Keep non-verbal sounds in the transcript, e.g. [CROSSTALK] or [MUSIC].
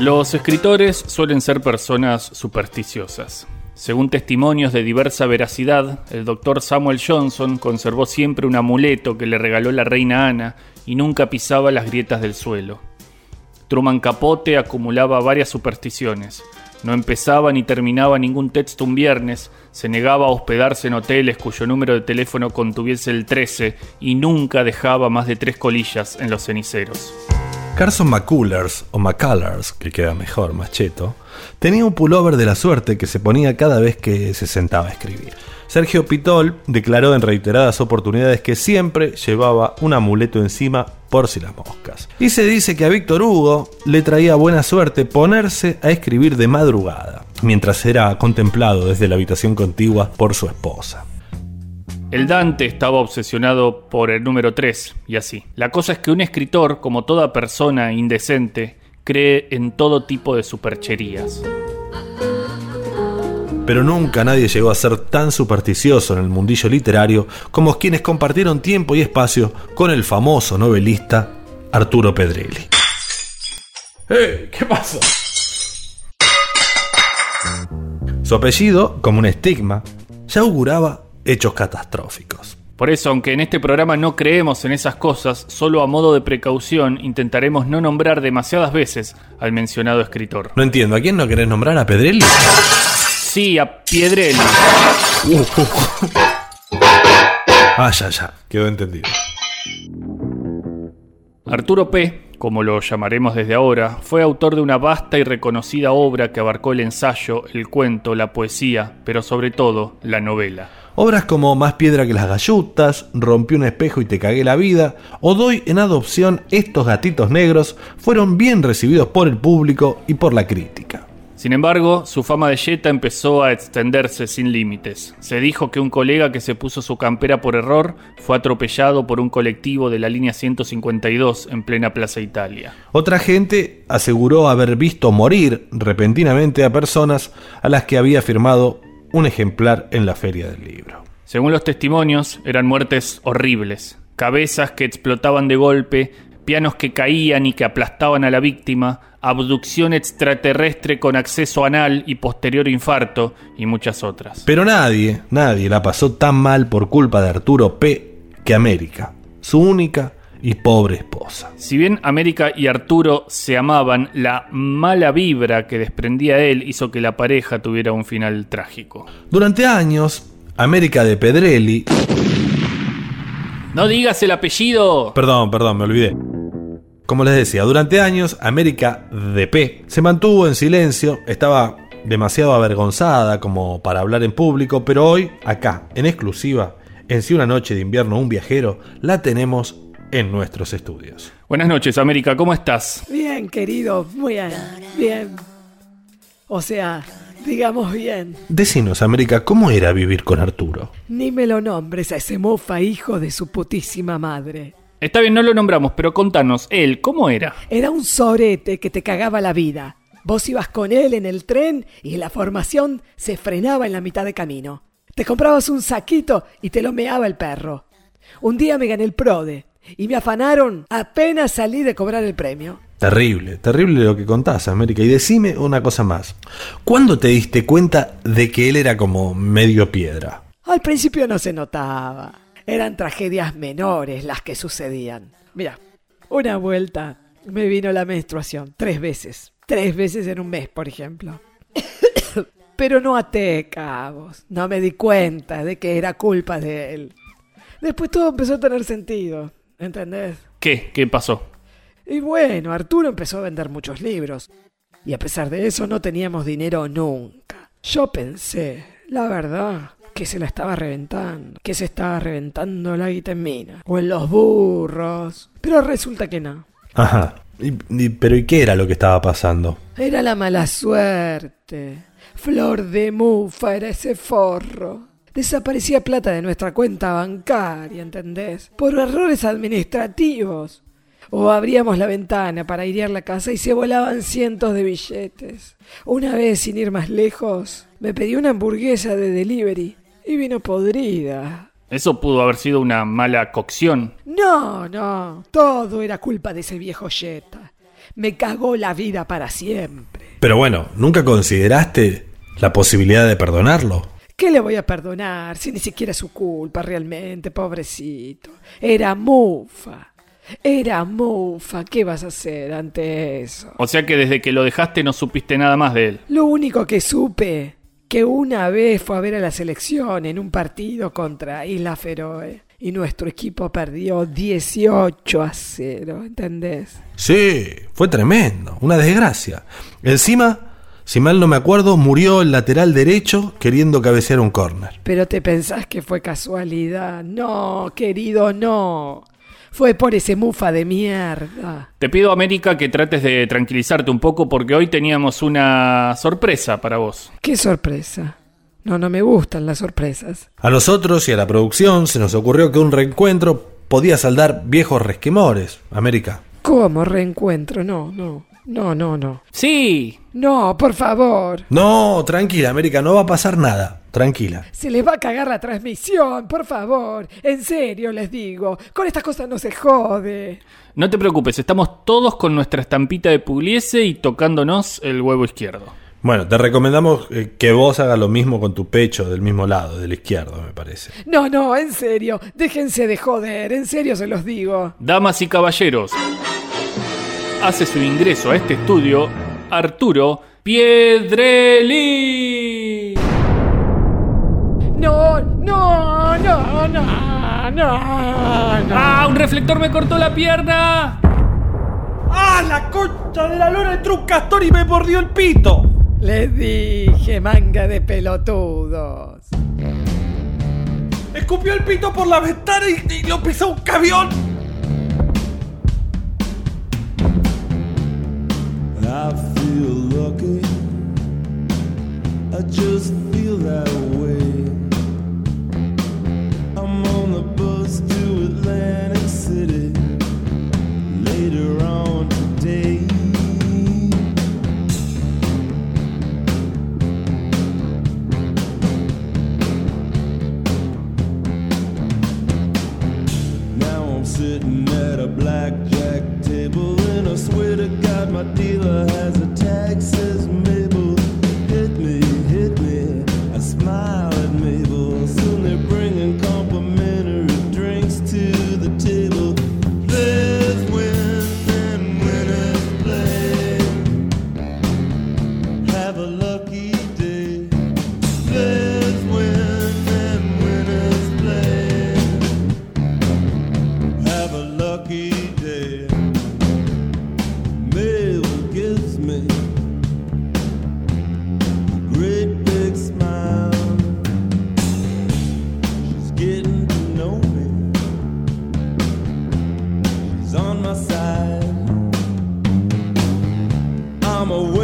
Los escritores suelen ser personas supersticiosas. Según testimonios de diversa veracidad, el doctor Samuel Johnson conservó siempre un amuleto que le regaló la reina Ana y nunca pisaba las grietas del suelo. Truman Capote acumulaba varias supersticiones. No empezaba ni terminaba ningún texto un viernes, se negaba a hospedarse en hoteles cuyo número de teléfono contuviese el 13 y nunca dejaba más de tres colillas en los ceniceros. Carson McCullers, o McCullers, que queda mejor, más cheto, tenía un pullover de la suerte que se ponía cada vez que se sentaba a escribir. Sergio Pitol declaró en reiteradas oportunidades que siempre llevaba un amuleto encima por si las moscas. Y se dice que a Víctor Hugo le traía buena suerte ponerse a escribir de madrugada, mientras era contemplado desde la habitación contigua por su esposa. El Dante estaba obsesionado por el número 3 y así. La cosa es que un escritor, como toda persona indecente, cree en todo tipo de supercherías. Pero nunca nadie llegó a ser tan supersticioso en el mundillo literario como quienes compartieron tiempo y espacio con el famoso novelista Arturo Pedrelli. ¡Eh! ¿Qué pasó? Su apellido, como un estigma, ya auguraba hechos catastróficos. Por eso, aunque en este programa no creemos en esas cosas, solo a modo de precaución intentaremos no nombrar demasiadas veces al mencionado escritor. No entiendo, ¿a quién no querés nombrar? ¿A Pedrelli? Sí, a Piedrelli. Ah, ya, ya, quedó entendido. Arturo P., como lo llamaremos desde ahora, fue autor de una vasta y reconocida obra que abarcó el ensayo, el cuento, la poesía, pero sobre todo la novela. Obras como Más piedra que las gallutas, Rompí un espejo y te cagué la vida, o Doy en adopción estos gatitos negros, fueron bien recibidos por el público y por la crítica. Sin embargo, su fama de Jetta empezó a extenderse sin límites. Se dijo que un colega que se puso su campera por error fue atropellado por un colectivo de la línea 152 en plena Plaza Italia. Otra gente aseguró haber visto morir repentinamente a personas a las que había firmado un ejemplar en la feria del libro. Según los testimonios, eran muertes horribles. Cabezas que explotaban de golpe, pianos que caían y que aplastaban a la víctima, abducción extraterrestre con acceso anal y posterior infarto, y muchas otras. Pero nadie, nadie la pasó tan mal por culpa de Arturo P. que América, su única y pobre esposa. Si bien América y Arturo se amaban, la mala vibra que desprendía él hizo que la pareja tuviera un final trágico. Durante años, América de Pedrelli... No digas el apellido. Perdón, perdón, me olvidé. Como les decía, durante años América de P se mantuvo en silencio, estaba demasiado avergonzada como para hablar en público, pero hoy, acá, en exclusiva, en Si una noche de invierno un viajero, la tenemos en nuestros estudios. Buenas noches, América, ¿cómo estás? Bien, querido, muy bien. Bien. O sea, digamos bien. Decinos, América, ¿cómo era vivir con Arturo? Ni me lo nombres a ese mofa hijo de su putísima madre. Está bien, no lo nombramos, pero contanos, él, ¿cómo era? Era un sorete que te cagaba la vida. Vos ibas con él en el tren y la formación se frenaba en la mitad de camino. Te comprabas un saquito y te lo meaba el perro. Un día me gané el PRODE y me afanaron apenas salí de cobrar el premio. Terrible, terrible lo que contás, América. Y decime una cosa más. ¿Cuándo te diste cuenta de que él era como medio piedra? Al principio no se notaba. Eran tragedias menores las que sucedían. Mira, una vuelta me vino la menstruación tres veces. Tres veces en un mes, por ejemplo. [COUGHS] Pero no até cabos. No me di cuenta de que era culpa de él. Después todo empezó a tener sentido. ¿Entendés? ¿Qué? ¿Qué pasó? Y bueno, Arturo empezó a vender muchos libros. Y a pesar de eso no teníamos dinero nunca. Yo pensé, la verdad, que se la estaba reventando. Que se estaba reventando la guita en mina. O en los burros. Pero resulta que no. Ajá. Y- y- pero ¿y qué era lo que estaba pasando? Era la mala suerte. Flor de mufa era ese forro. Desaparecía plata de nuestra cuenta bancaria, ¿entendés? Por errores administrativos. O abríamos la ventana para airear la casa y se volaban cientos de billetes. Una vez, sin ir más lejos, me pedí una hamburguesa de delivery y vino podrida. Eso pudo haber sido una mala cocción. No, no, todo era culpa de ese viejo Jetta. Me cagó la vida para siempre. Pero bueno, ¿nunca consideraste la posibilidad de perdonarlo? ¿Qué le voy a perdonar si ni siquiera es su culpa realmente, pobrecito? Era mufa. Era mufa. ¿Qué vas a hacer ante eso? O sea que desde que lo dejaste no supiste nada más de él. Lo único que supe, que una vez fue a ver a la selección en un partido contra Isla Feroe y nuestro equipo perdió 18 a 0, ¿entendés? Sí, fue tremendo, una desgracia. Encima, si mal no me acuerdo, murió el lateral derecho queriendo cabecear un córner. Pero te pensás que fue casualidad. No, querido, no. Fue por ese mufa de mierda. Te pido, América, que trates de tranquilizarte un poco porque hoy teníamos una sorpresa para vos. ¿Qué sorpresa? No, no me gustan las sorpresas. A nosotros y a la producción se nos ocurrió que un reencuentro podía saldar viejos resquemores, América. ¿Cómo reencuentro? No, no. No, no, no. Sí. No, por favor. No, tranquila, América, no va a pasar nada. Tranquila. Se les va a cagar la transmisión, por favor. En serio les digo. Con estas cosas no se jode. No te preocupes, estamos todos con nuestra estampita de Pugliese y tocándonos el huevo izquierdo. Bueno, te recomendamos eh, que vos hagas lo mismo con tu pecho del mismo lado, del izquierdo, me parece. No, no, en serio. Déjense de joder. En serio se los digo. Damas y caballeros, hace su ingreso a este estudio Arturo Piedrelli. No, no, no, no, no, no. ¡Ah! ¡Un reflector me cortó la pierna! ¡Ah, la concha de la lora entró un castor y me mordió el pito! Les dije, manga de pelotudos. Escupió el pito por la ventana y, y lo pisó un camión. good. me I'm a